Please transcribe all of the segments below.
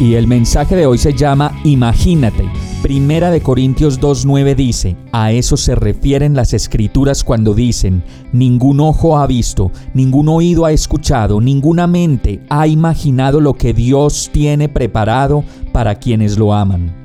Y el mensaje de hoy se llama Imagínate. Primera de Corintios 2.9 dice, a eso se refieren las escrituras cuando dicen, ningún ojo ha visto, ningún oído ha escuchado, ninguna mente ha imaginado lo que Dios tiene preparado para quienes lo aman.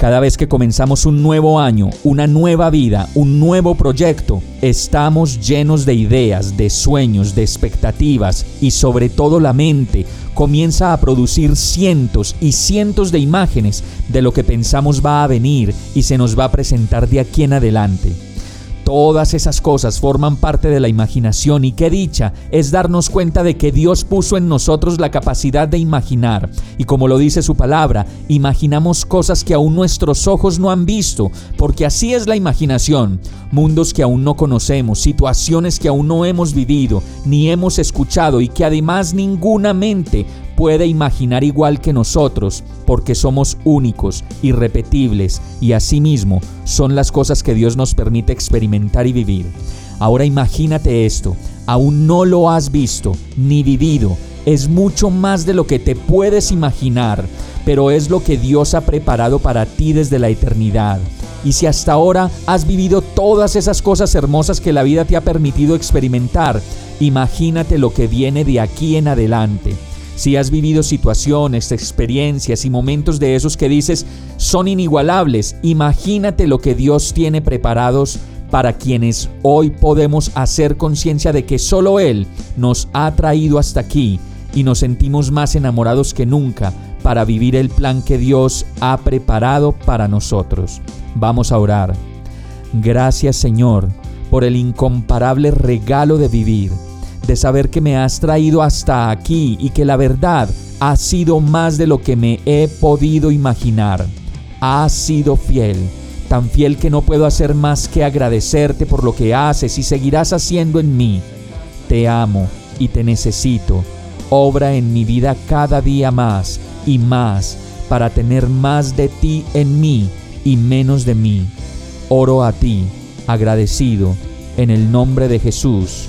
Cada vez que comenzamos un nuevo año, una nueva vida, un nuevo proyecto, estamos llenos de ideas, de sueños, de expectativas y sobre todo la mente comienza a producir cientos y cientos de imágenes de lo que pensamos va a venir y se nos va a presentar de aquí en adelante. Todas esas cosas forman parte de la imaginación y qué dicha es darnos cuenta de que Dios puso en nosotros la capacidad de imaginar. Y como lo dice su palabra, imaginamos cosas que aún nuestros ojos no han visto, porque así es la imaginación. Mundos que aún no conocemos, situaciones que aún no hemos vivido, ni hemos escuchado y que además ninguna mente puede imaginar igual que nosotros, porque somos únicos, irrepetibles y asimismo son las cosas que Dios nos permite experimentar y vivir. Ahora imagínate esto, aún no lo has visto ni vivido, es mucho más de lo que te puedes imaginar, pero es lo que Dios ha preparado para ti desde la eternidad. Y si hasta ahora has vivido todas esas cosas hermosas que la vida te ha permitido experimentar, imagínate lo que viene de aquí en adelante. Si has vivido situaciones, experiencias y momentos de esos que dices son inigualables, imagínate lo que Dios tiene preparados para quienes hoy podemos hacer conciencia de que solo Él nos ha traído hasta aquí y nos sentimos más enamorados que nunca para vivir el plan que Dios ha preparado para nosotros. Vamos a orar. Gracias Señor por el incomparable regalo de vivir de saber que me has traído hasta aquí y que la verdad ha sido más de lo que me he podido imaginar. Has sido fiel, tan fiel que no puedo hacer más que agradecerte por lo que haces y seguirás haciendo en mí. Te amo y te necesito. Obra en mi vida cada día más y más para tener más de ti en mí y menos de mí. Oro a ti, agradecido, en el nombre de Jesús.